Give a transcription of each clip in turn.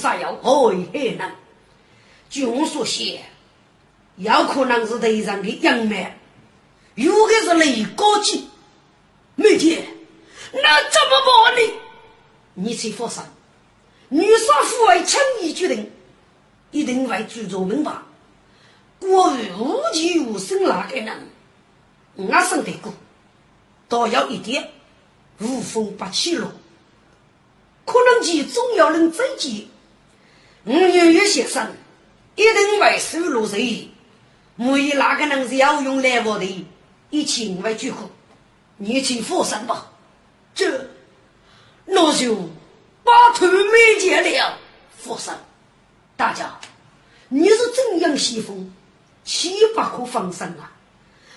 杀药，何为害难？据我所写，有可能是敌人的阴谋，有的是雷高计。妹姐，那怎么办呢？你去放心。女杀父为轻易决定，一定会注重明白。过于无奇无生那个人，我生得过，倒有一点无风不起浪。可能其总要能追击。我月月先生一定会收入谁？意，没有哪个能是要用来我的，一起为聚合，你请放心吧。这，那就。把头没见了，佛生，大家，你是怎样西风，岂不可放生啊？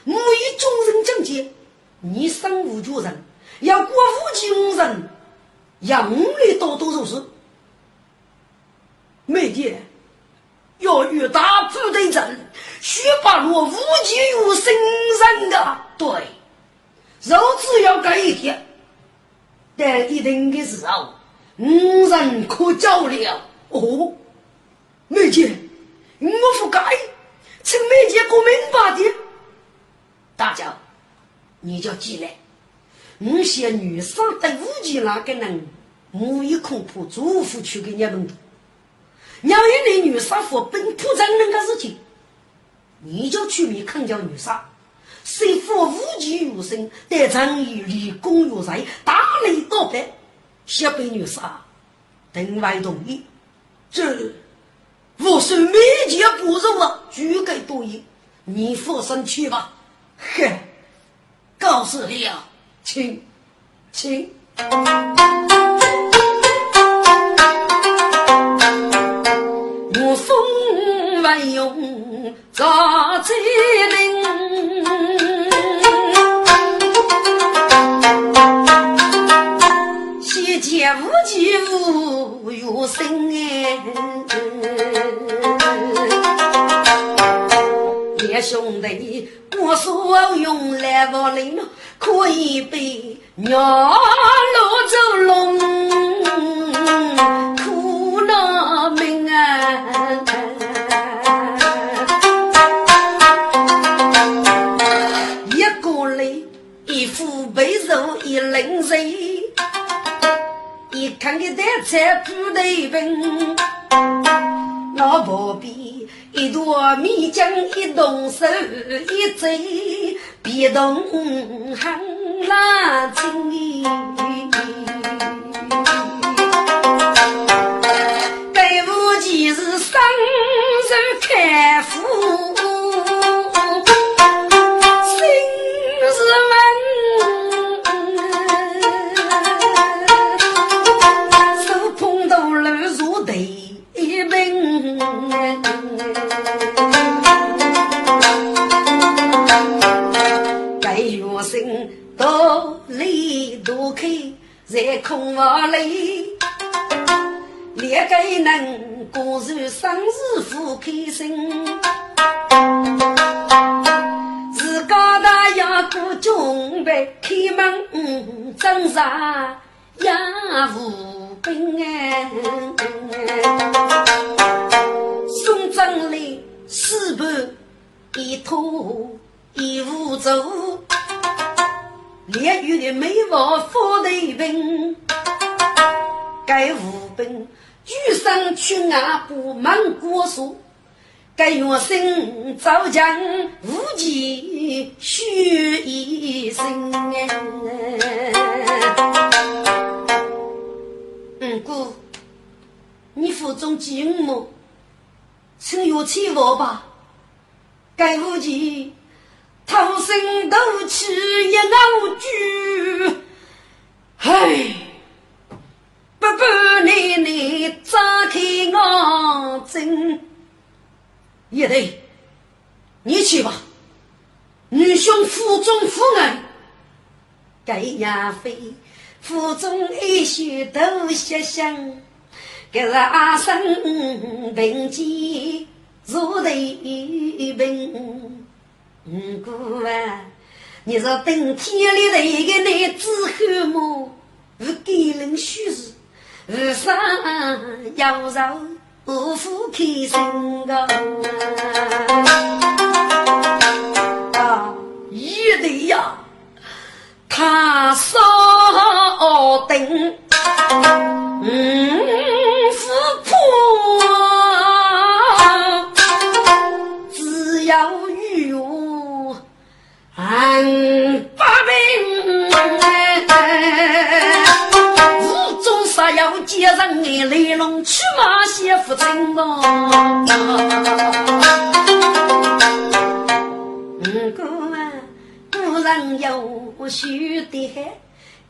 我以众人境界，你身无绝人，要过无极无人，要五里多多少事。妹姐，要与大部队战，须把落无极无生人的。对，肉只要改一天，但一定的时候。无人可交了哦，梅姐，我不该，请梅姐过明白的。大家，你就进来，我些女生的武器那个人，我一恐怕祝福去给你们。要一那女杀夫本土真那个事情，你就去为看叫女杀，谁负武器有生，得正义立功有才，大雷倒白。小白女杀，定外同意。这我是每件不肉啊，俱该同意。你放心去吧。哼，告诉你啊，请，请。门挣扎也无凭哎，送葬礼四盘一拖一壶酒。烈雨的美貌富得病，该无病举身去外不忙过数，该月生早将无忌许一生。五姑，你腹中饥饿么？请药起我吧。该无忌偷生斗气一熬酒，唉。不不，奶奶张开眼睛，叶队，你去吧。女兄腹中负恩，该亚飞腹中一血都血香，给是阿生病机如得病。姑啊，你说等天里的一个男子汉么？不给人虚实。日上要绕不负开心个啊！一对呀，他少等，嗯，富婆只要有俺八百啥要接上俺雷龙去马媳妇真哦。嗯，哥啊，古人有许的，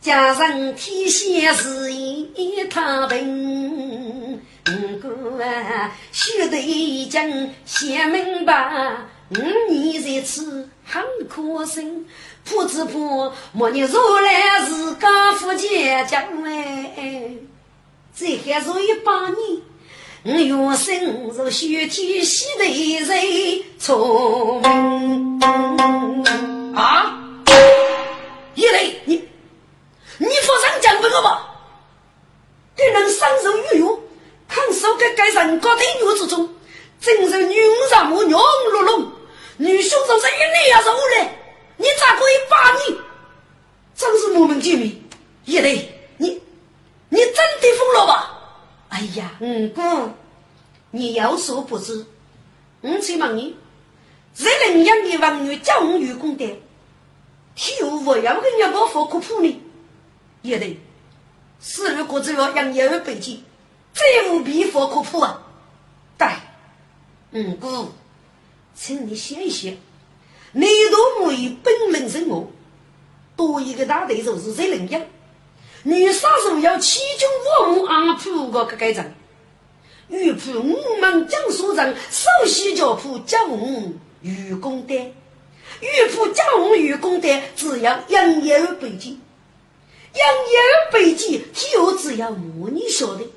家人天仙是一他平。五，哥啊，许得已经想明白，嗯，你在此很可心。婆子婆，莫你如来是高富姐将哎，这还是一百年，我原生如雪天西的人聪明啊！一雷，你你发上讲本了吧？给人三手玉玉，看守在该人高的女子中，真是女上母娘落龙，女兄长是一年也是无来。你咋可以把你？真是莫名其妙！叶雷，你你真的疯了吧？哎呀，五姑，你有所不知，我去问你，谁能养的王女叫我愚公的，替我不要跟人家佛科普呢？叶雷，是如果只要养儿背景，再无必佛科普啊！对，五姑，请你歇一歇。你都没有本领生活，多一个大对手是谁能样？女杀手要七军五木阿普个个改正，玉普五门江苏人首席教铺教我愚公的，玉普教我愚公的，只要养有背景，养有背景，就只要母你晓得，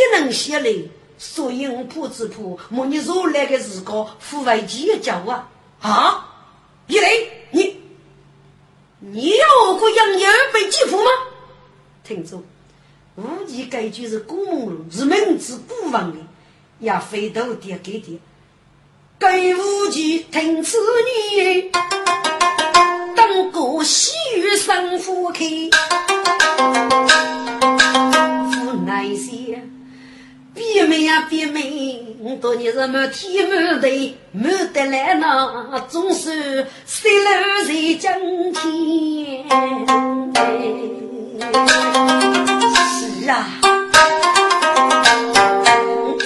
给能写来，所以我普子普母你如来的时光，父为几个教啊？啊！一雷，你你要过杨业被击负吗？听着，无忌该句是古梦路，是明知故问的，也非头点给点。该无忌听此言，当个西域生夫开，无奈些。别妹呀，别妹，多年是没天没地，没得来那总是三楼在江天。是啊，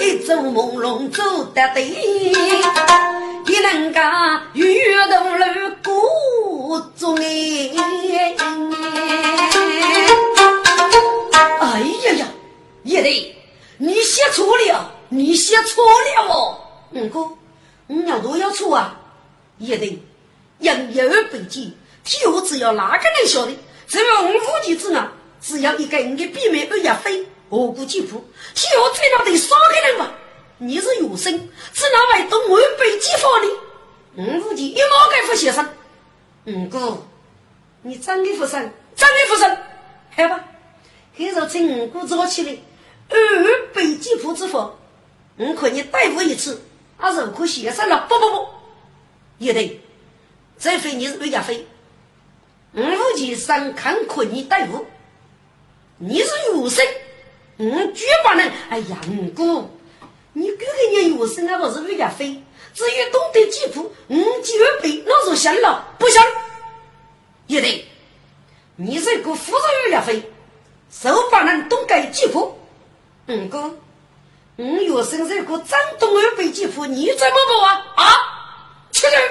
一走朦胧走得对，一人家月头路过中哎。哎呀呀，也得。你写错了，你写错了哦，五哥，你要多要错啊！也得人有北京，天下只要哪个能晓得？只要我估计之啊，只要一个人的避免二亚飞，我估计不，天下最少得三个人吧？你是有生，只哪位懂我北京法的？我估计一毛该不写上。五哥，你真的不生，真的不生，好吧？还是请五哥早起来。二百几铺之后，我可你逮捕一次，还是可写上了。不不不，也得，这回你是为家飞，我父亲上看可你逮捕，你是有生，我绝不能。哎呀，五姑，你哥哥年有生那，不是为家飞，至于懂得几步，嗯，几二倍，那就行了，不行。也得，你是个富人为了飞，手把人懂得几步，嗯哥，嗯，有生是个张东二倍几步，你怎么不啊？啊，去人！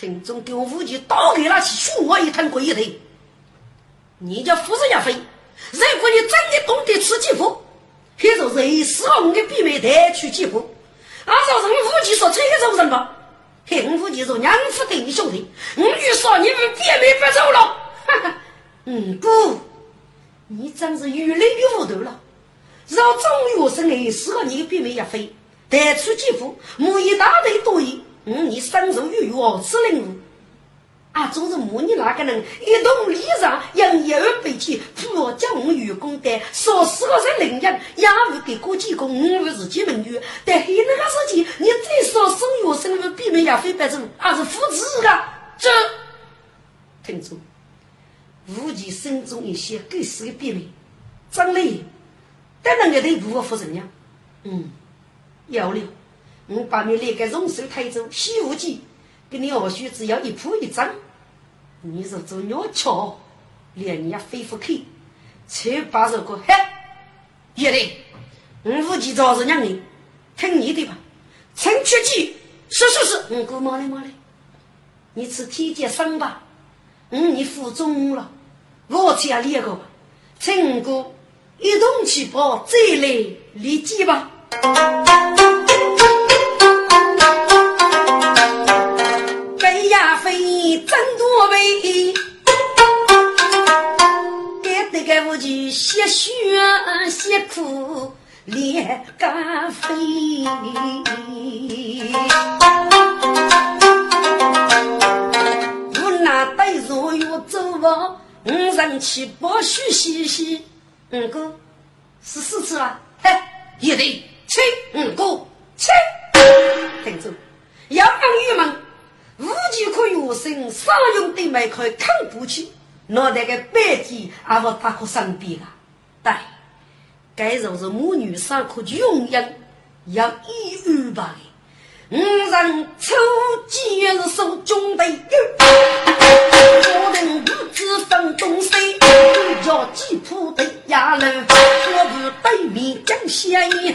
听众给我武器打给那去，训我一趟鬼的。你叫夫人要飞，如果你真的懂得吃几步。黑手是死了，我给闭门带去几步。按照人武器说，这个走人吧。黑武器说，娘夫对你兄弟，我遇说你们闭门不走了。哈哈，嗯，姑，你真是越来越糊涂了。让中学生哎死了，你闭门也飞，带出几步，木一大堆多余。嗯，你身受于我此领悟。啊，总是母你那个人一动礼上，让一而背起，不叫我员工的，说死了在领养，也不给过几个，我们自己门女。但黑那个事情，你再说生育生育比没也非白走，还是扶持的。这听住，无忌心中一些狗屎的秘密，张磊，但那个对不负责任。嗯，要了，我把你那个荣寿抬走，西无忌给你二叔只要一铺一张。你是做鸟巧，连人家飞不去，才把这个嘿，也得，我无计找是让你听你的吧。陈缺记，是是是，嗯，哥妈嘞妈嘞，你吃体检生吧，嗯，你负重了，我去要练个，陈哥一动起跑，再来立即吧。真多悲，该得个我就吸血吸苦练干飞。我那带若要走啊，五人七八许嘻嘻。五哥是四次啊？嘿，一对。七，五哥。七，听住，要让玉们。无计可用生，上用的麦克扛不起，脑袋个白鸡还不打可生病啊？对，该就是母女三可永远要一二八的。五人抽筋是手中的肉，我等不知分东西，叫吉普的衙门，我不对面讲闲言，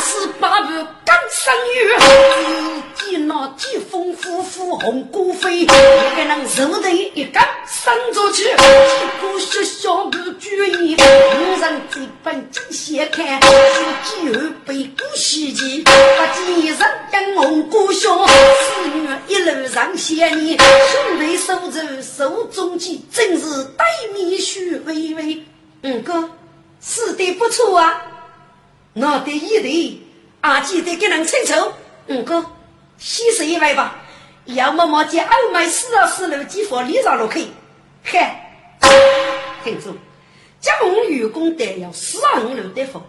是八部刚生育，几那几丰夫妇红骨飞，一个人手头一杆生出去，几股血小不注意，五人这本正先看，说几后背骨袭击，把几人跟。红姑兄，四女一路上想你，兄弟手着手中剑，正是对面须微微。嗯哥，死的不错啊，我的一对，阿记得给人清楚。嗯哥，洗手一位吧，要么么见二妹四啊四楼几房里上楼去。嗨，听住，家我员工得要四啊五楼的房，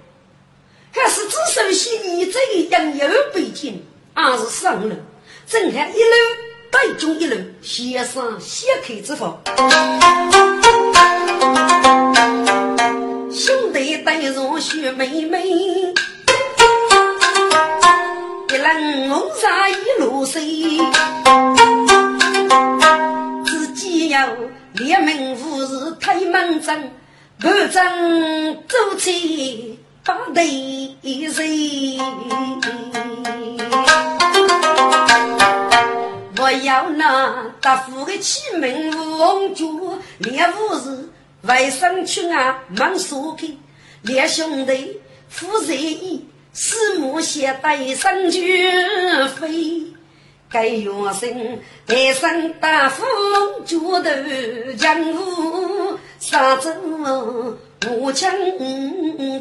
还是只首先你这个养有背景。二是四二五楼，正看一楼对中一楼，先生先开之房。兄弟带上雪妹妹，一人红纱一路水，自己要列门无事推门阵，不争走起。把对谁？我要那大富的启门王主，练武士外甥去啊，忙说开，两兄弟富在意，四目携带上绝飞。该元生带上大富脚头江湖，杀走。我将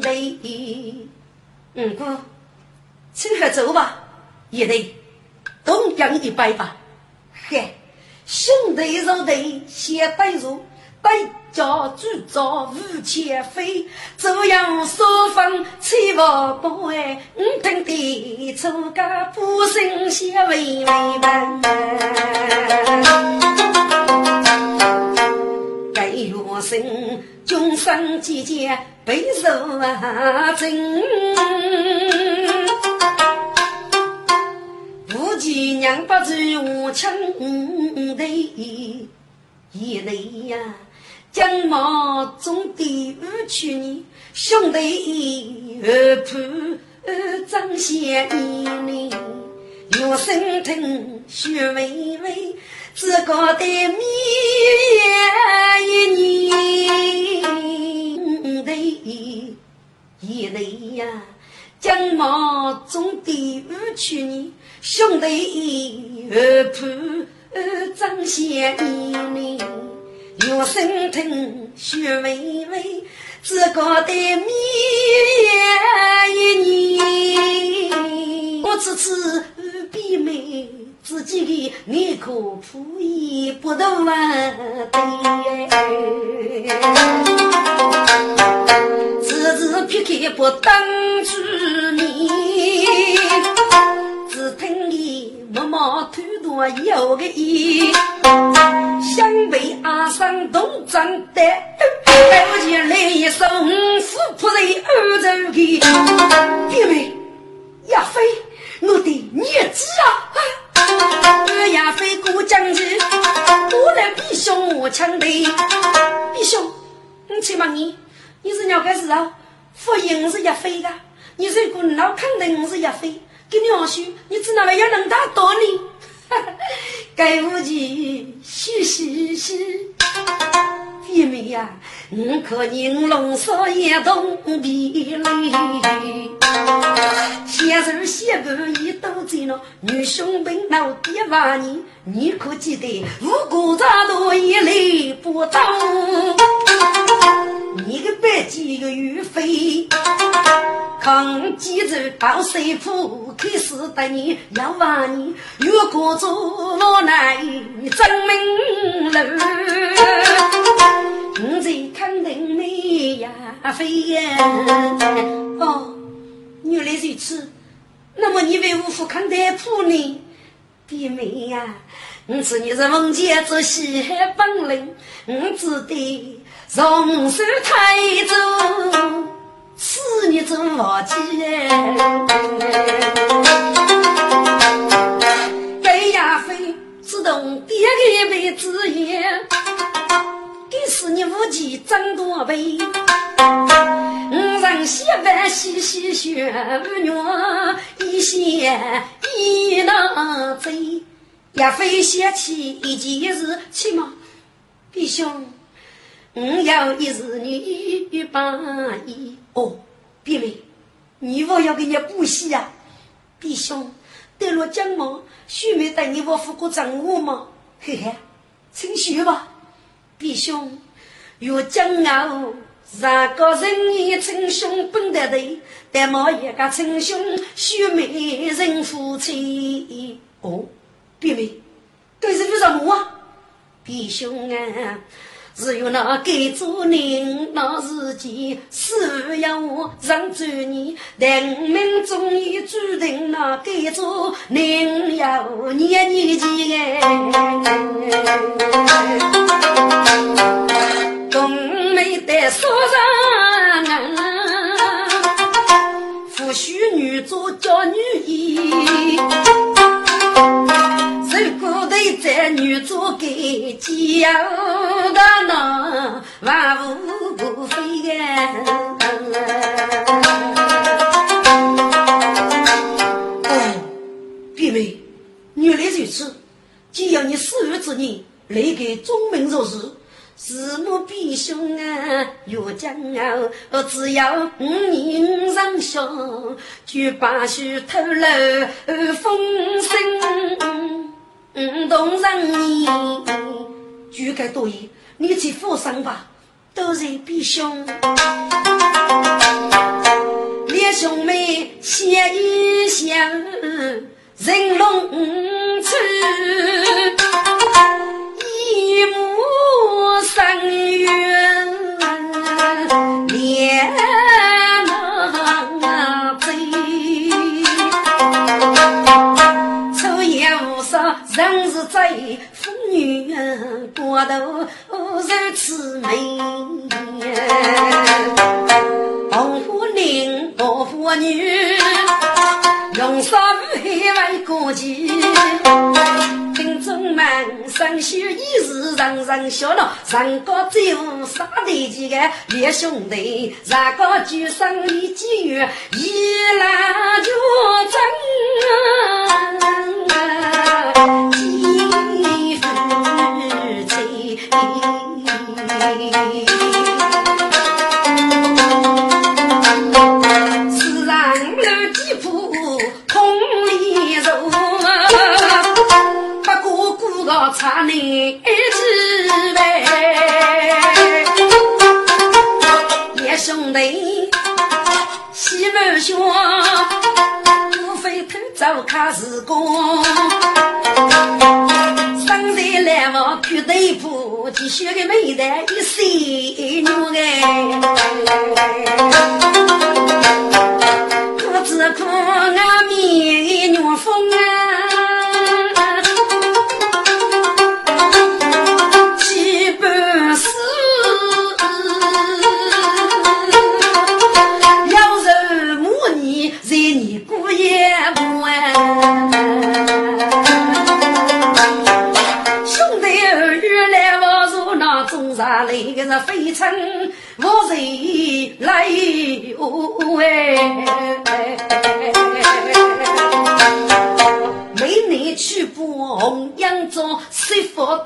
得，嗯哥，请客走吧，也得东江一拜吧。嘿，兄弟肉弟先带入，带家主早无钱飞，这样说风气不不哎，我等的出个不生先为为门。该月生。终生姐姐备受啊，真。无忌娘不走我枪队，一队呀，金马中的五去你兄弟一二铺张先你，有生疼血微微，只觉得面一年队一累呀。金马中的五去你兄弟一二铺张先你，有生疼血微微，只觉得面一年。我此次比美，自己的面孔铺一不得完只字撇开不当主面，只听你默默偷多有个意，想被阿三动真的，来不及来一声虎扑在二周的，弟妹亚飞，我的孽子啊！亚飞过江去，我来比兄我强的，比兄，你去忙你。你是鸟个时候，福音是一飞的。你如果老肯定是一飞，你二叔，你只能要能打多你。该无忌，嘻嘻嘻。弟妹呀，你可银龙少爷东壁垒，先生先半一都在了，女兄兵老爹把你，你可记得五谷杂多一类不当。你个白鸡个玉飞，扛几只到水铺，开始等你要把你越过走我来证明了。我在看定你呀，飞呀！哦，原来如此。那么你为何不看待铺呢？弟妹呀，我知你是文杰之西海本领，我只得从手抬走，赐你做老姐。该呀飞，自动点开杯子烟。给是你武器争多倍，五人洗碗洗洗血，五月一线一难追。也非想起一件事，起码弟兄，我要一日你把衣哦，弟妹，你我要给你补习呀，弟兄，得了奖吗？许妹带你我付过账务吗？嘿嘿，请学吧。弟兄，若将傲，三个人也称兄本得对，但莫一个称兄须美人夫妻。哦，弟妹，这是为什么啊？弟兄啊！只有那给主人那时间，是要我让主你，但我们终于注定那给主人要年年见。冬梅的书上，夫婿女做叫女衣。在女主给教的那万物不飞哦，弟妹，原来如此。既要你死日之年来给忠民做事，是母必兄啊，越将啊，只要五年上下，就把须偷了风声。五动人你，举个多言，你去负伤吧，都是弟兄。两兄妹相依相人龙处，一母生缘，连。人是在妇女过头如此美，红火领，红火女，用纱布位过节。听众们，上学已是人人笑了，上高最无啥的几个列兄弟，上高举生一几月，一篮就争，几夫妻。个美男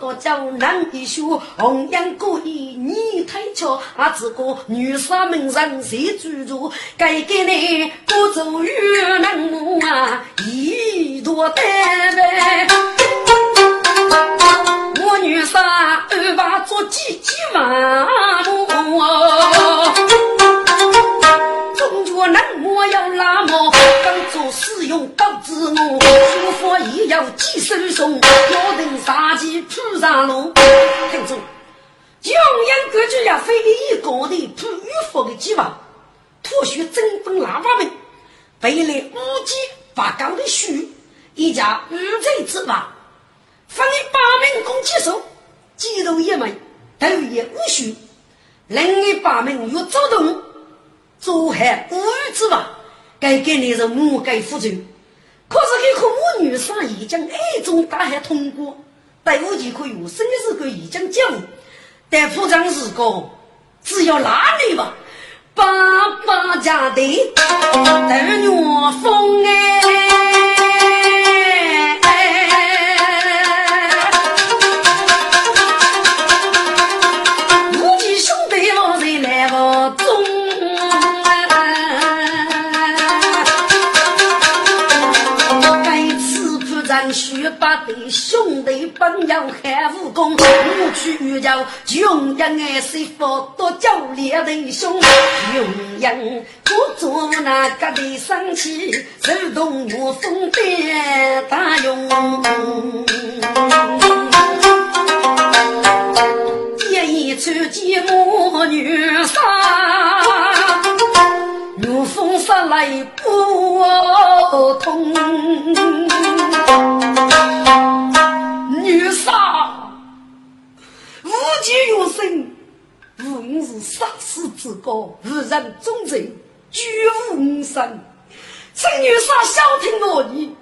妇多叫男一宿，红颜过一女太俏，啊，只个女杀门上谁居住？该给你不走与能母啊，一朵丹呗。我女婿二把做几几万哦，做使用告知我，书法也要几手送，要等杀鸡铺上路。听住，江洋各局呀，非一个的普语法的计划，脱学真本喇叭门，背来五级八高的书，一家五贼之法。分八名公接手，记录一门，头也无须；另一八名又主动做害无语之话，该给你是母该负责。可是这颗母女生已经暗中大海通过，队伍就可以生的时候已经交，但铺张是个只要拉你吧，爸爸家的儿女风哎。弟朋友喊武功，我去叫穷人爱媳妇多叫烈弟兄，穷人不做那个的生气，手动我风鞭大用，建议出见我女婿，如风杀来不痛。无极有生，无是杀死之高，无人忠贞，绝无生。这女杀小听我意，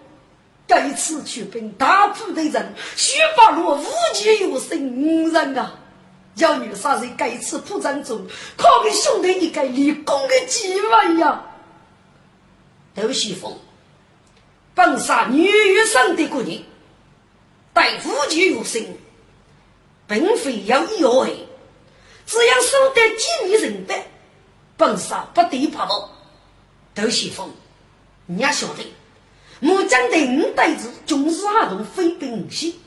该次出兵大部的人，须把落无极有生五人啊！要女杀在该次铺战中，可给兄弟一个立功的机会呀！窦西风，本杀女生的姑娘。待夫妻有心，并非要意而为，只要守得几米人白，本杀不得怕我。窦西风，你也晓得，我将对五代子军事活动非兵无息，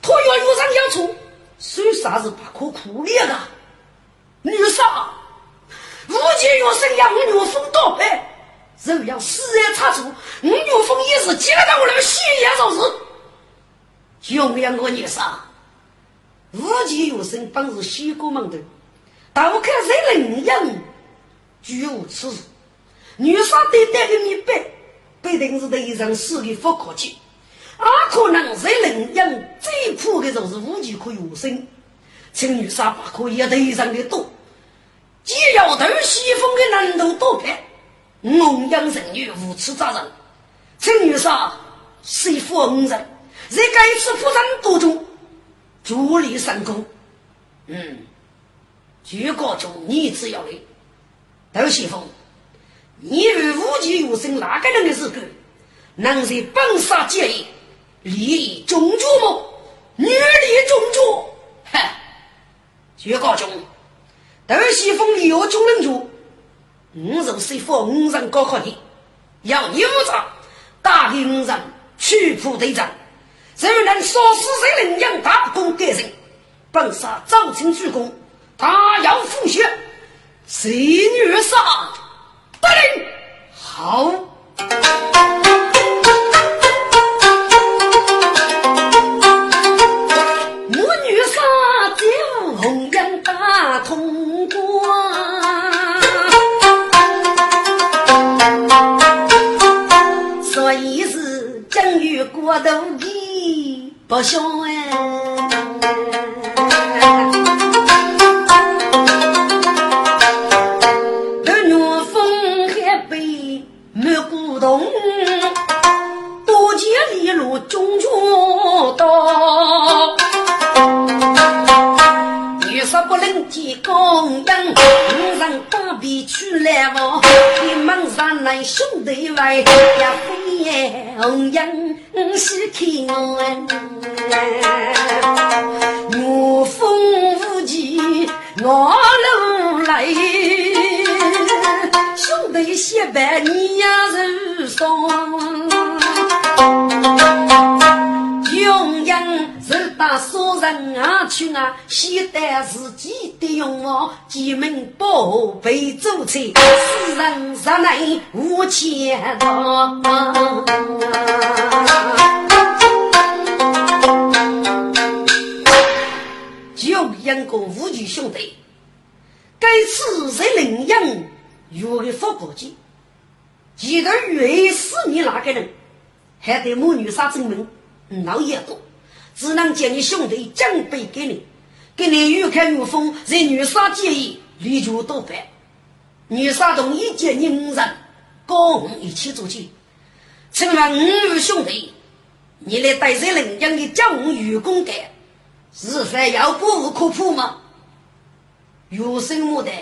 他要有人要出，算啥是不可苦练的？女杀，夫妻有心要我女风倒败，人要死而插足，我女风也是接到我那个血眼上是。穷养我女婿，无极有生本是西国门头，但我看谁能养，居无此事。女婿对待的你白，必定是对人死的不可气。啊，可能谁能养最苦的就是无极可以无生，请女婿把可以对上的多，既要对西风的难度多派，农养人女无耻责任，请女婿。谁负五人，在该次负伤当中，助力成功。嗯，举国中你只要来，窦西风，你与无极有生哪个人的资格，能在本杀结义，利益中主么？女立中主，哼！举国中，窦西风利用中人主，五人谁负五人高考的，要你负责，打给五人取谱对战，谁能杀死谁领养大功改人？本杀早晨鞠躬，他要复血，谁女杀？好。母女杀酒红颜大通关，所以是正月过头的不孝哎。这怒风还被没鼓动，多见利路中中道。不能见公羊，五人打比去来往，你们上来兄弟外，也非红羊是看我风无忌，我路来，兄弟结拜你呀如霜。用人是打杀人啊去啊，先带自己的勇往，几门保被走菜，世人实乃无前途。养个无惧兄弟，该次在领养有的发国际，记得越死你那个人，还得母女杀证明，闹也多，只能将你兄弟奖杯给你，给你越看越疯，在女杀建议立足多半，女杀同一见人人，跟我一起做起，成了五兄弟，你来带着领养的教育公干。是非要不无可破吗？有生牡丹，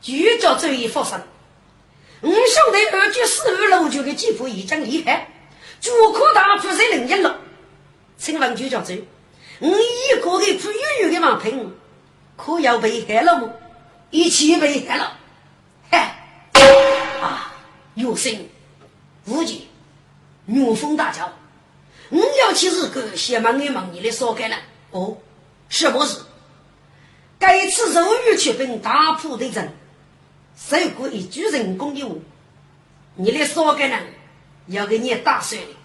就叫这一发生。我兄弟二句四二六九的几乎已经厉害，主可大夫在领养了。请问就叫这，我一个个苦悠悠的王平，可要被害了吗？一起被害了，嗨！啊，有生无忌，怒风大叫，我要去日个先忙你忙你的少干了。哦，什么事？该次肉欲去奔大铺的人，受过一句人工的话，你的少个人要给你打碎了。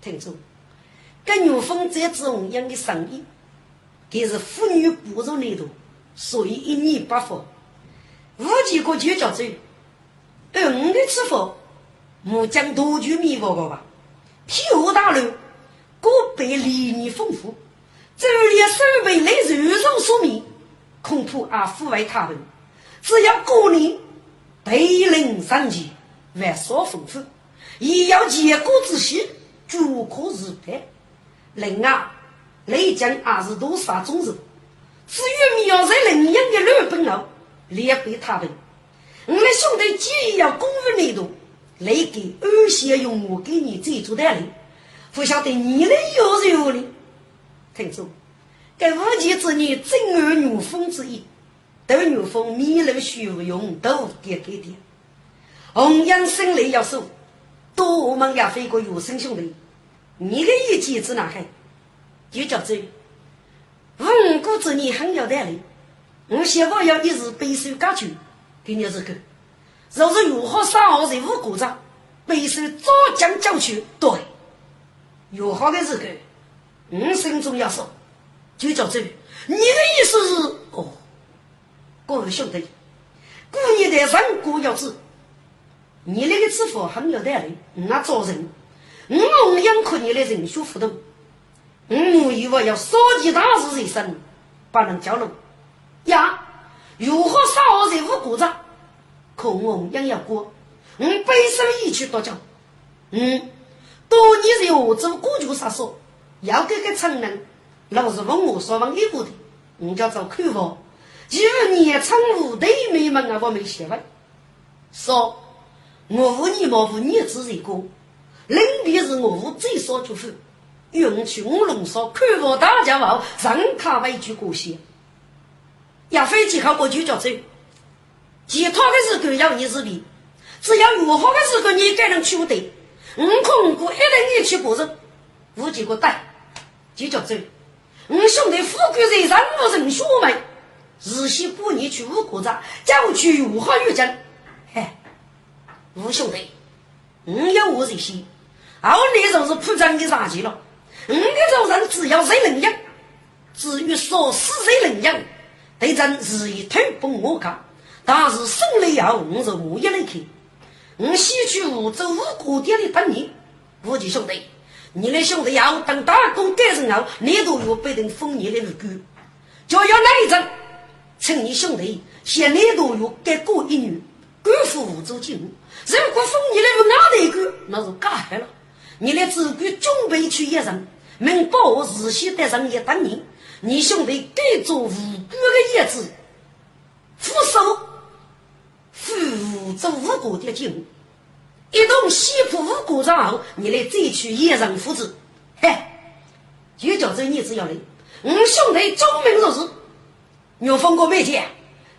听住，跟牛峰这种样的生意，给是妇女不入内度，所以一年不发。五几个就叫走，而我的吃法，木匠多具米活个吧，皮厚大肉，果贝粒粒丰富。这里手背内肉肉说明，恐怕啊抚慰他们。只要过年，对人上级玩耍丰富，也要结果之喜，足可日配。人啊，内江还是多少种人？至于苗在领养的日本佬，连被他们。我们兄弟既要公务内度，来给二线用我给你这做代理，不晓得你的有是有的。听住，该无忌之女正儿女风之意，斗女风米楼虚无用都点给点。红颜生来要收，多门要飞过有生兄弟，你的意见指哪开？就叫做无辜之女很有道理。我希望要一日背手割去，给你这个。若是如何杀好人无故障，背手早将交去。对，有好的这个。我心中要说，就叫这。你的意思是哦，各位兄弟，过年的人过要知，你那个支付很有道理。我做人，我弘扬可你的人学互动，我以为要少几大事人生，不能交流呀。如何杀我人无故障？可我弘扬要过，我背手一去多讲，嗯，多年是我做古旧杀手，要给个承认，老是问我说问一个的，我叫做看房。几年成无对美门啊，我没写完。说，我无你莫无你子一个，人便是我无最少祝福。用去五龙说看房大家王，上卡为句过些。要飞机好过就叫走，其他的时候要你自比，只要有好的时候你才能取得。我空过一定你去过人，无几个带，就叫走。我兄弟富贵人上无人学门，日西过年去五国家，叫我去武汉遇见。嘿，吴兄弟，我有我这些，后来就是铺张的杀气了。我的做人只要谁能养，至于说死谁能养。对阵日益推崩我看，但是胜利后我是无一来去。我西去梧州五国店里等你，吴弟兄弟，你的兄弟要等打工改成后，你都有被人封你的日官，就要那一阵，趁你兄弟写你都有改过一女，官府梧州进入，如果封你的是哪的官，那是干了。你的子官准备去一人，能保我日系的人也等你。你兄弟该做无辜的叶子，副手负责无辜的警务，一同西浦无辜账后，你来再去野人父子，嘿，就叫这你只要来。我兄弟忠名如是，牛峰哥没见，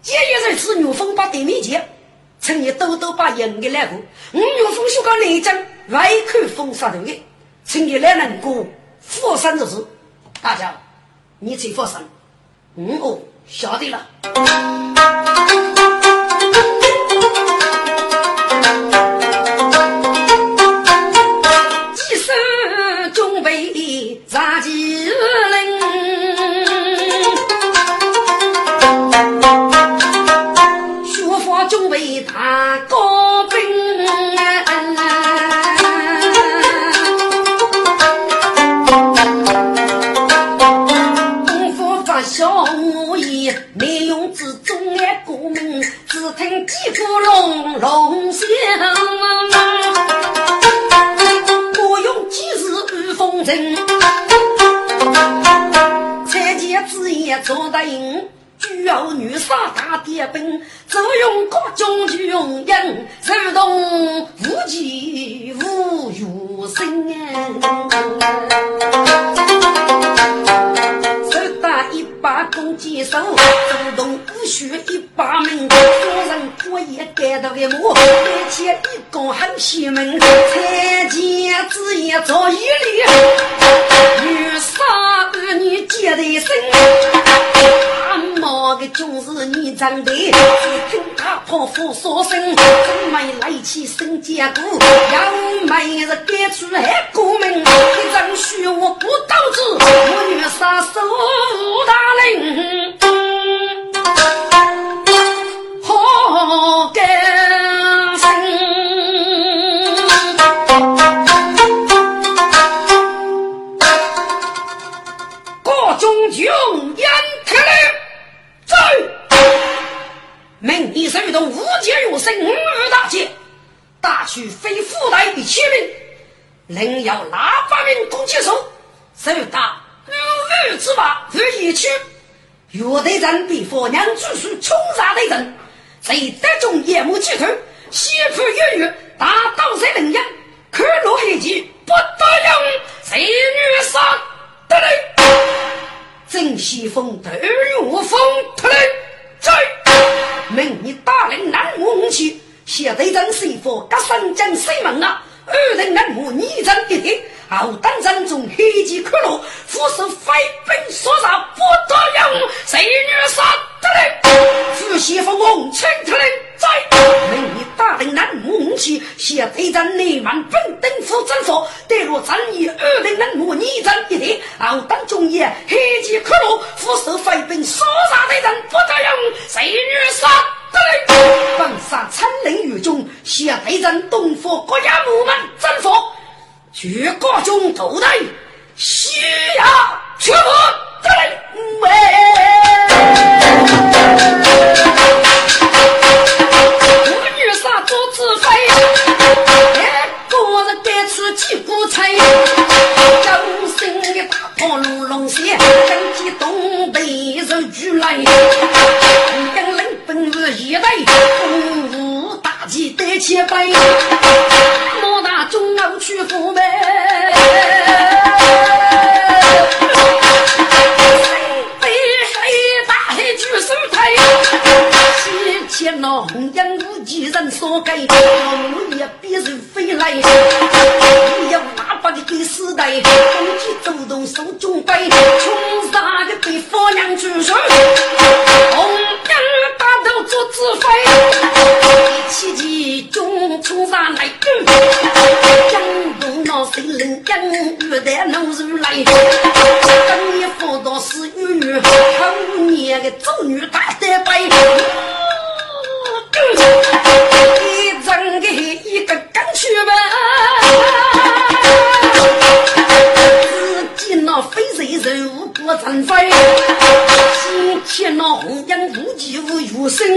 今日在此牛峰把对面见，趁你多多把人给来过，我牛峰修个内政，外口封杀头的，趁你来能过佛山之事，大家。你最放心，嗯哦，晓得了。他破腹说声，真没来气生结果，要没是该出海过。西风得岳风得嘞？在明日大令南无去，谢队长谁佛隔三江谁门啊？二人南无逆战一体。好当阵中黑旗可落，俯首飞兵所杀不得用，谁女杀得令？父媳妇王请特令在，明日大令南武器，谢队长内满本等府征服，得若战役二人南武逆战一体，好当中夜黑旗可落，俯首飞兵所杀的人不得用，谁女杀得令？本杀参令于中，谢队长东府国家木门征服。全国中都在西亚全部对喂，龙龙血，身披东北人巨来，黑龙本是一代，东吴大旗得千百，莫打中央去赴美。飞飞大海，西天无一人所给，半也必人飞来，把你给死的，攻击主动手中杯，穷杀的被佛娘主神，红兵大头做指挥，七级中冲上来，江都闹谁人江玉带怒如来，等你佛道是玉女，看你个周女大三杯，一整个一个。你无有生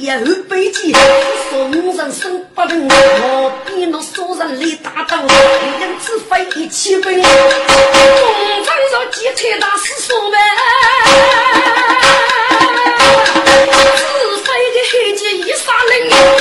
一二百计，四人，四百人，我比那苏人来大档，人指费一千兵，红装着机车大师双门，指挥的黑军一杀人。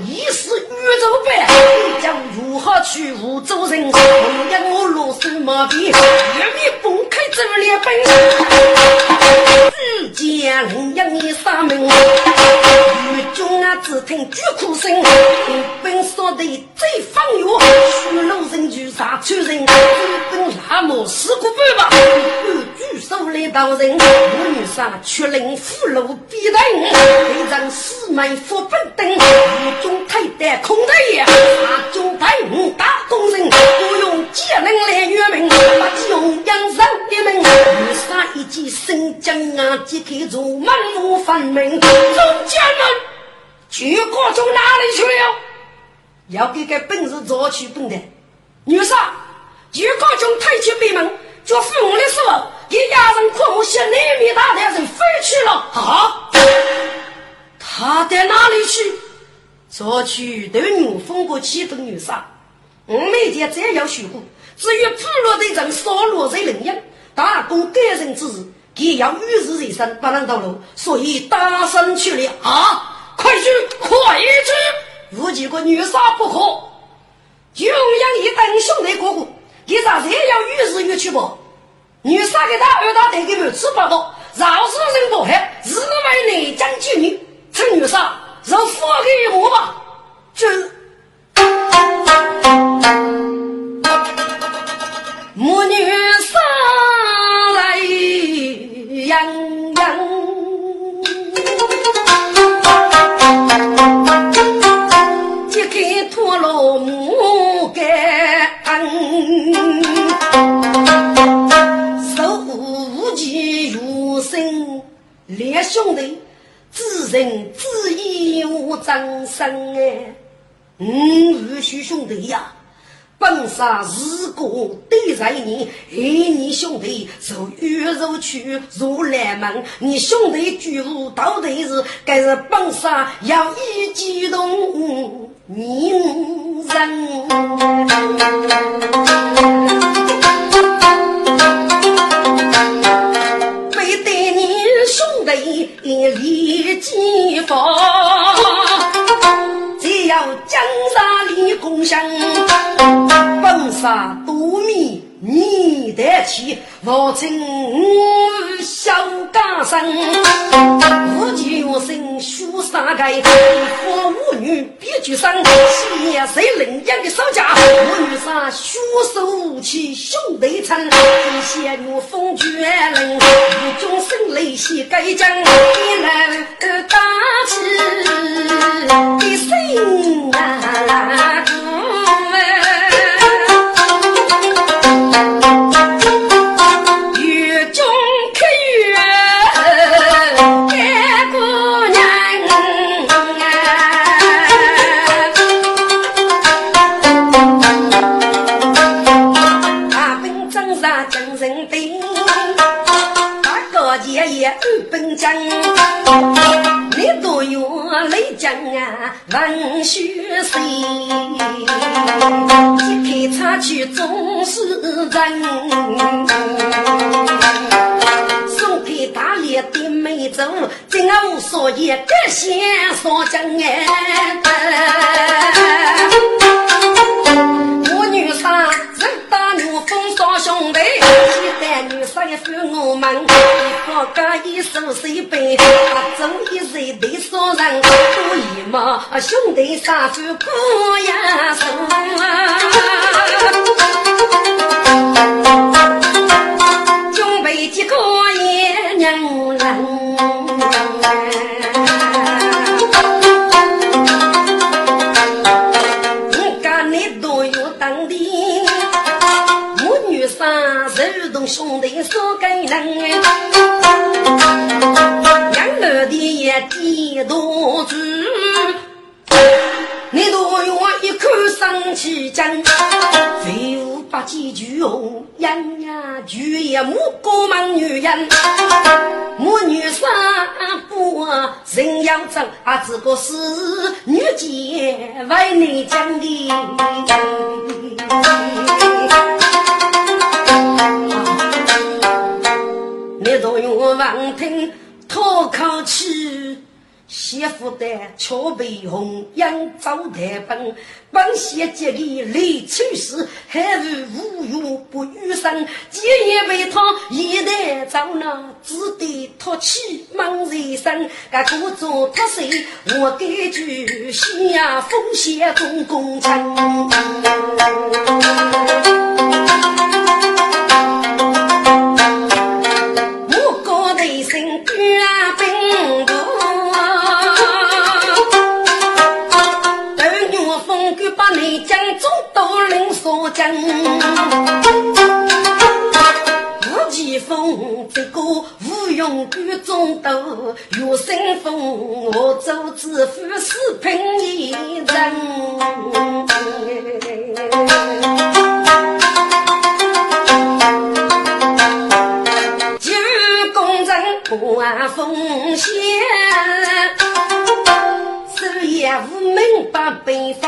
你是宇宙般，你将如何去？吾州人，我让我落手马鞭，愿你分开走两。只听巨哭声，本少的最放牛，许龙人就杀出人，日本拉木四个半吧，有巨首来道人，我女杀却令俘虏毕人，队人四门佛本等，我中太带空的也，大中太五大功人，我用借人来约门，把穷养上的门，女杀一记生姜啊，即刻从满屋翻门，中家门。去国中哪里去了？要给个本事做去本的。女杀，去国中退去北门，做父母的时候，给家人哭，我向那面大的人飞去了。啊！他在哪里去？做去斗牛风过七分女杀。我每天再要学过，至于部落的人少落在人样，大公个人之事，也要与日人生不能透露，所以大声去了。啊！快去，快去！无几个女杀不可。就让一等兄弟哥哥，你咋也要与日越去不？女杀给他二大队给们吃饱饱，饶是人不害，日为内将军女，趁女杀让付给我吧。这母女杀来养。开陀罗木盖，手无奇如生，列兄弟，知人知义无争生哎，嗯，许兄弟呀。本杀如果对在你，爱你兄弟受鱼肉去如来门，你兄弟举入到底是该是本杀要一激动你人，非得你兄弟立即发。要江山立功勋，本杀多米你得起，我请小家生，无求生书三盖，父母女别举生，谢谁领养的少家，我女杀血手武器兄弟称，谢我风绝人，一众生泪血盖将，一来打起一声。啊！文学生，一开茶去总是人。送给大烈的美酒，今无所言，感谢所真哎。我女杀人打牛风杀兄弟，也负我们，一个个一手水杯，八走一人得少人，多一嘛兄弟杀出过呀手准句也木过门女人，母女三不人要争啊，这个是女姐为你讲的。你若用王听吐口气，媳妇的桥被红扬走台本，本县接的雷秋时，还是无缘不遇上，今夜为他一代走那只得托起忙人生，该故作他谁？我给句西呀风险公公称。雨中斗，月生风，我做知府是平一人。今日工人管风险，昼夜无门把北分。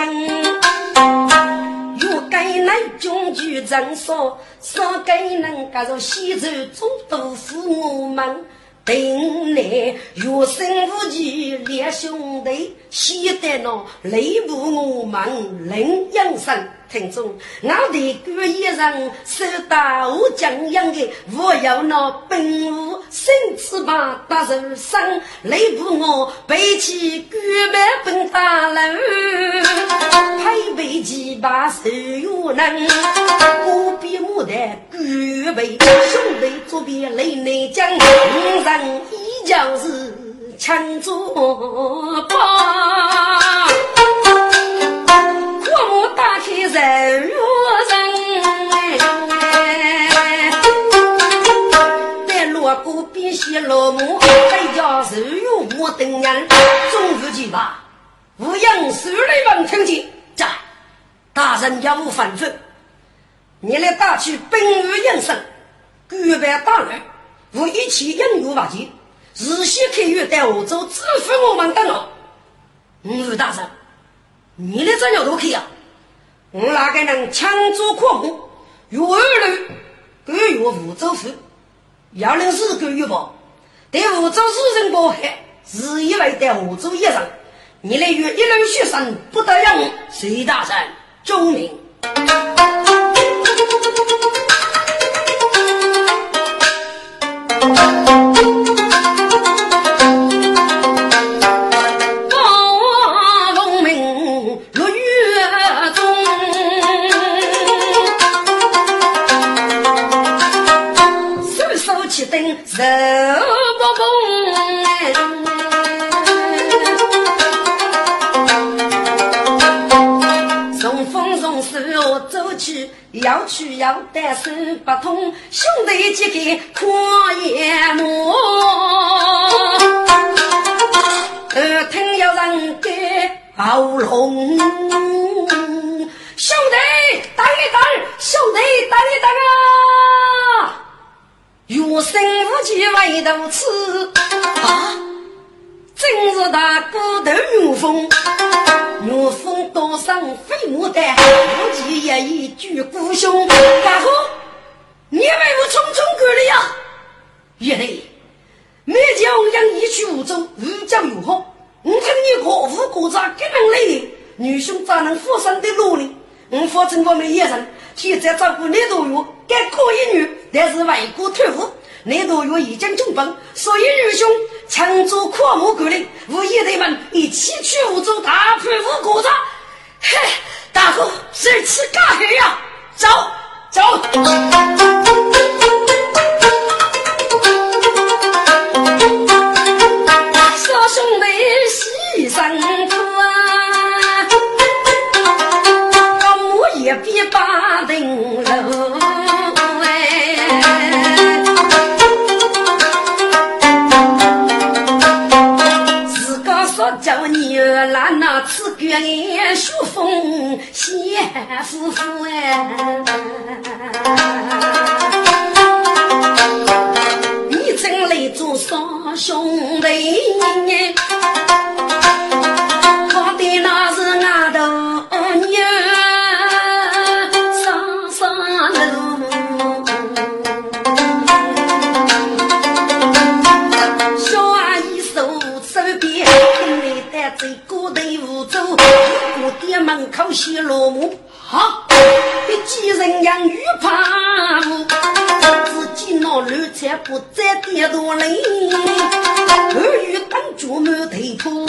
该乃中举正说，说该能加入西周中都父我们。定来有生无忌列兄弟，喜得那雷部我们领养生。听众，我的官一人手打我江洋的，我要那兵武生翅膀打人生，雷部我背起官板奔大楼，配备几把手有能，我比我的官备，兄弟左边雷内将，五人一叫是抢左把。打开人如人，在锣鼓边写落幕，还叫手有我等人，终于去吧。无养手里闻听见，在大人家无反正，你来打去本日养生，举办大人，我一起应有法纪，日西开月在欧洲支付我们等了。五大人，你来这鸟都去啊？我哪个能抢走矿工？月二路各月五州府，幺零四个月报，对五州市人报害，是一位在五州一人。你来约一路学生不得用，隋大人忠去。要去要得手不通，兄弟几个跨夜幕，耳听有人给喉咙。兄弟等一等，兄弟等一等啊！有生无忌为头吃啊！真是大骨头牛风，牛风多生飞牡丹，无忌也一举孤雄。大哥，你为我匆匆过来呀？爷嘞，每将养一去五州，无将有好。我听你国父国家根本来，女兄咋能负伤的落呢？我反正我们一人，现在照顾你多月，该可一女，但是外国退伍。那多月已经中本，所以女兄强做阔木过来，五爷队们一起去五州大破五国子。嘿，大哥，谁吃干黑呀？走走。小兄弟牺牲苦啊，我母也比八顶楼。眼书风谢夫妇哎，你真来做双兄弟在街头舞走，我爹门口写落幕。好，一见人娘女怕母，只见那奴不再跌落泪，偶遇公主满头土。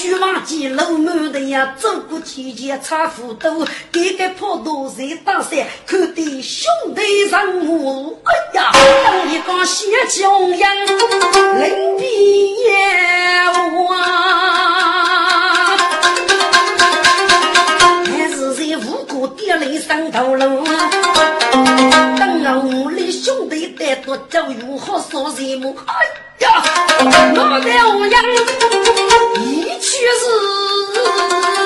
细须忘记露满的呀，走过天前擦斧头，给个破刀在打伞，看得兄弟上我，哎呀，当一个小穷人，临毕业哇。跌雷上头路，等我屋里兄弟带多酒，如何说什么？哎呀，我在乌阳一去世。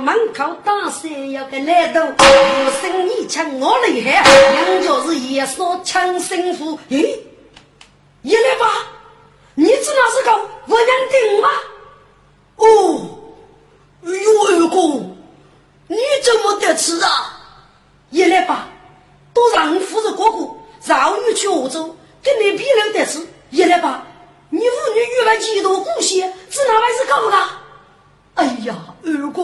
门口打伞要个来头，我生你抢我厉害，两家是也说抢生父。咦，一来吧，你知道是个我娘定吗？哦，哎呦二公，你怎么得吃啊？一来吧，都让夫人哥哥绕你去欧洲，跟你比了得吃。一来吧，你妇女遇了几多故事，是哪位是搞的？哎呀，二哥，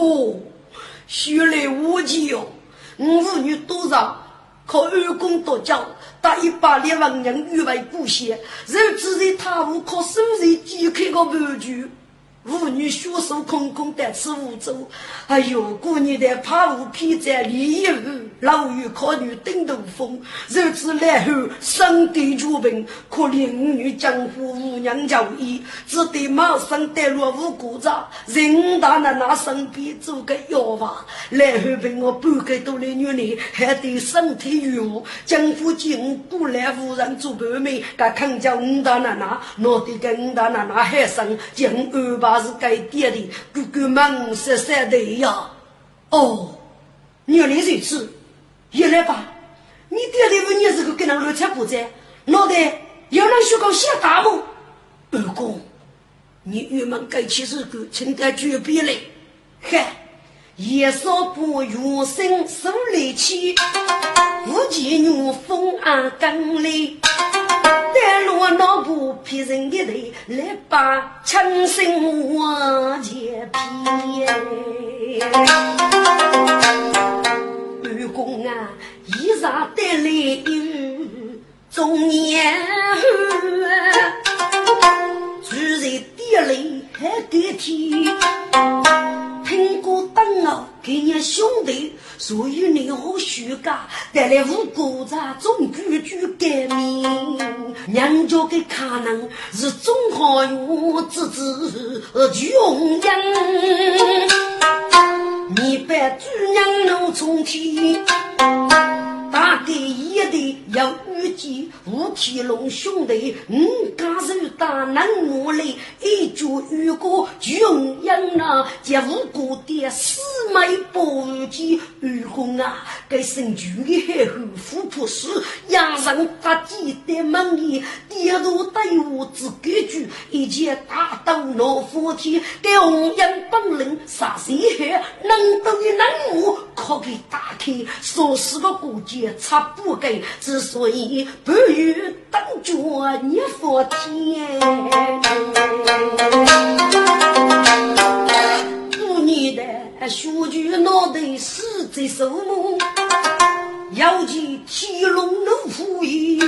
学来无忌哟！五妇女多少靠二公多教，打一百两万人誉为故乡，人只在他屋靠手人解开个盘踞。妇女血手空空的吃无粥，哎呦，过年的怕无偏在立一户，老于靠女顶头风，日子来后生地绝病，可怜五女江湖无娘教义，只得马上带入五谷杂，人大奶奶身边做个药房，来后被我半个多的女人，还得身体虚弱，江湖经过来无人做伴妹，该看叫五大奶奶，我得跟五大奶奶喊声，将安排。是该爹的，哥哥们十三的呀。哦，原来如此。一来吧，你爹的问你是个跟那乱七不在，脑袋要能学个小大梦。二公，你郁闷该起是个承担绝壁嘞。嗨，夜少不原生受力气，无计女风安更累。带落脑部劈人的头，来把枪声往前劈。二公啊，衣裳带来有中年汉，住在地里还得体。听过等我给你兄弟，所以你好虚假，带来无辜在中规矩改名，娘家的可能是中华有子子穷人，你把主娘怒冲天。大概一的要预计吴天龙兄弟，五家手大能磨砺，一脚遇过穷人啊，接无辜的四妹不计愚公啊，该神剧的海后富婆死，养生发迹的门里，跌入队伍之格局，一切大刀拿斧天，给红颜本领杀谁害，能斗的能武，可给打开，说是个过节。差不给，之所以不与当家你佛天。过年的学句脑袋死在手目。要见天龙怒虎爷，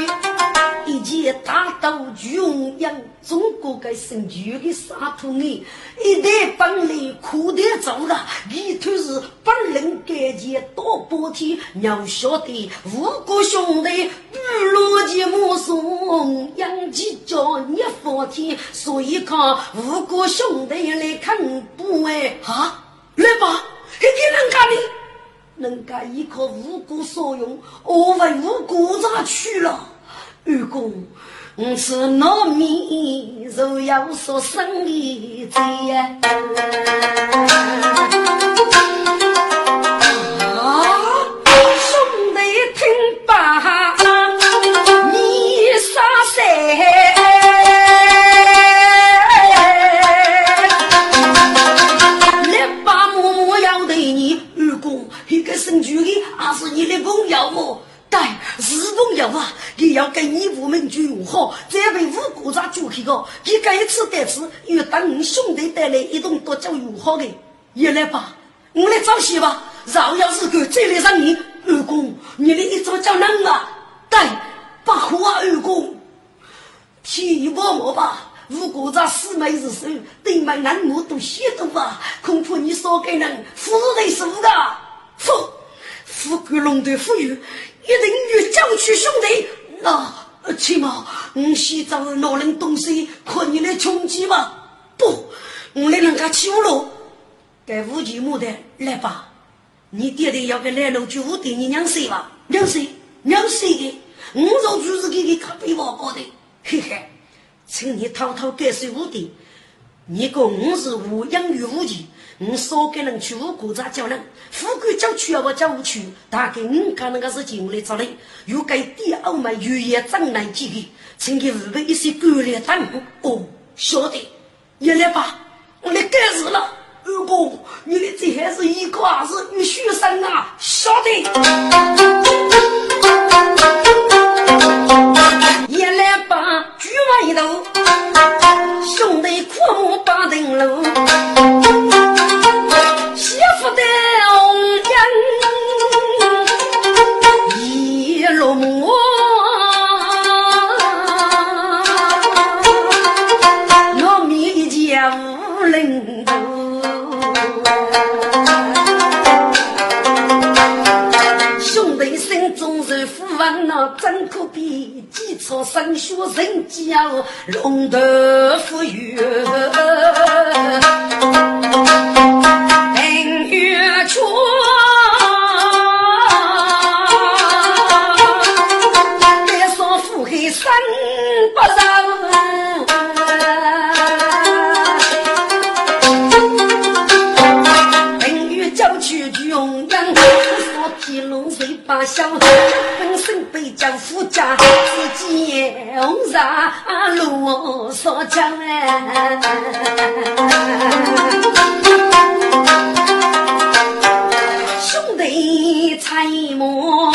一见大刀军营，中国个神剧的沙土人，一代本领苦得走了，一头是本领干净多半天。要晓得五个兄弟与罗杰母送，养起叫你放天，所以看五个兄弟来看不哎哈，来吧，给你人家的。人家依靠无辜所用，我为无辜咋去了？愚公我是糯米，就要说生意贼呀！你的朋要我？对，是朋要啊！你要跟你五门军好，再被五股子救去个，你这一次得次，又等你兄弟带来一栋多叫友好的，也来吧，我来找些吧。饶要是个再来上你二公，你的一招叫哪啊？对，把虎啊二公，替我我吧。五果这四妹之手，对门男我都亵渎啊！恐怕你说给人，夫人是无的，夫。富贵龙的富裕，一定与郊区兄弟那。起码，我洗澡老人东西，可你来穷极吗？不，我来人家欺负了。该五级木的来吧，你爹爹要给来了就五爹你娘谁吧？娘谁？娘谁的？我早就是给你看背包包的，嘿嘿，请你偷偷给谁五爹？你讲我是无养育无级。我少给人去五谷杂叫人，富贵叫去啊，我叫不去。大概你看那个是进来找人，又该第二枚预言长来几个，请给五备一些狗粮当哦，晓得，也来吧，我来干事了。二公，你的这还是一个儿子与学生啊，晓得。也来吧，举完一头，兄弟苦木把灯笼。可比，基础升学人家龙头富裕。明月缺，别说腹黑三不饶。明月交去穷人，说提龙水把香。为将夫家自己红纱路所将哎，兄弟猜摩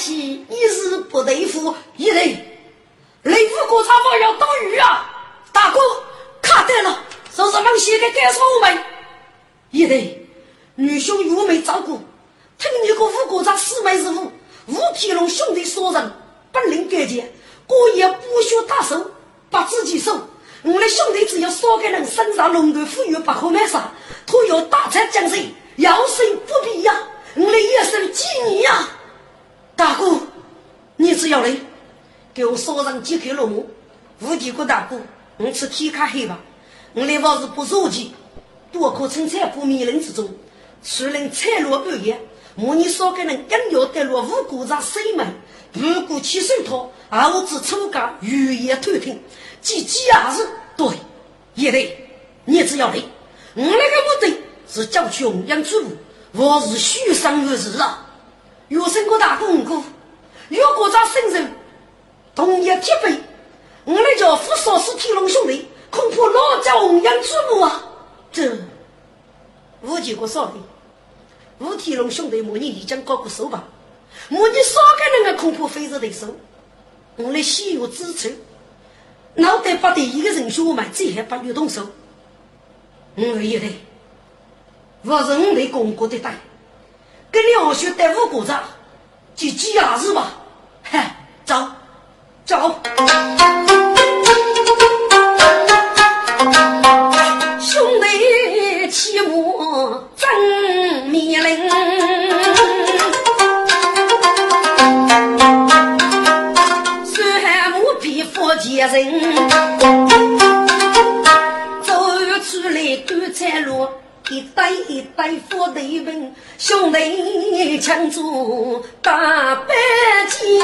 嫌弃一日不对付，一人雷府过茶房要打鱼啊！大哥，看得了，说是往西的干什么没？一人女兄又没照顾，听你个五国茶四妹子五五皮龙兄弟说人本领干净，过夜不学打手，把自己收。我的兄弟只要少个人身上龙头富裕不可买杀，他要大财将士，要谁不必呀？我的一生纪念呀！大哥，你只要来给我烧上几块肉末，无敌过大哥，我吃天卡黑吧。我来往是不着急，多可趁财富迷人之中，虽然财路半夜，莫你少给人硬要得落五谷上水门，不顾起手套，儿子出家语言偷听，几几儿子对，也对，你只要来，我那个目的是叫穷养主妇，我是虚生而死啊。有生过大功过，有国家圣人同一铁碑，我来叫扶少师天龙兄弟，恐怕老家弘扬祖母啊！这无几个少的，吴天龙兄弟，莫你已经搞过手吧？莫你少个人啊，恐怕非是对手。我来西有支持，脑袋不得一个人学嘛，最还不有动手。我也得，我是我的公国的带。跟两兄带五谷子，去鸡鸭子吧，嗨，走，走。兄弟起舞真迷人，山海无比福建人，走出来干柴路。一代一代富对文，兄弟抢住大白金。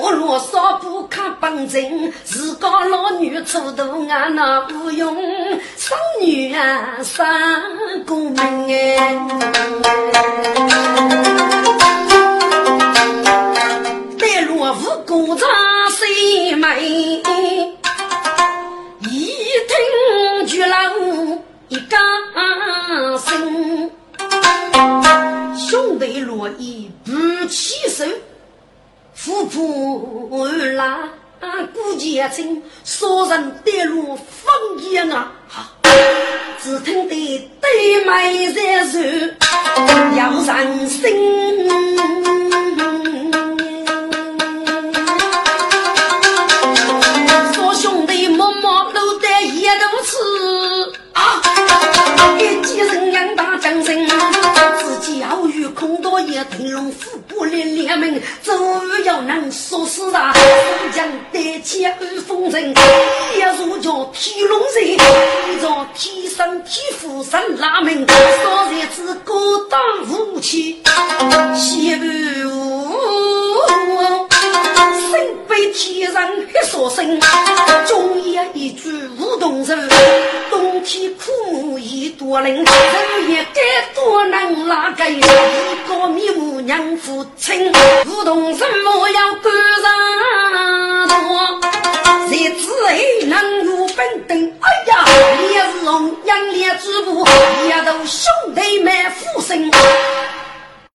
我若说不看本真，自个老女出头啊那不用，生女啊生公门哎。落无故长谁美？一听巨浪一杆声，兄弟落衣不起手，夫妇拉顾前程，少人带路风烟啊！只听得对麦在说，要上心。空多也腾龙虎步来联盟，终于要能说死他。长江得起二风尘，一如叫天龙人，一朝天生天赋神拉门，少日子高当武器，西部被天上黑所生，中夜一句无动手，冬天苦一多冷，日夜该多难拉个一个迷糊娘父亲，无动什么要赶上多，日子还能有本等，哎呀，烈日红，养烈之母，一头兄弟满腹生。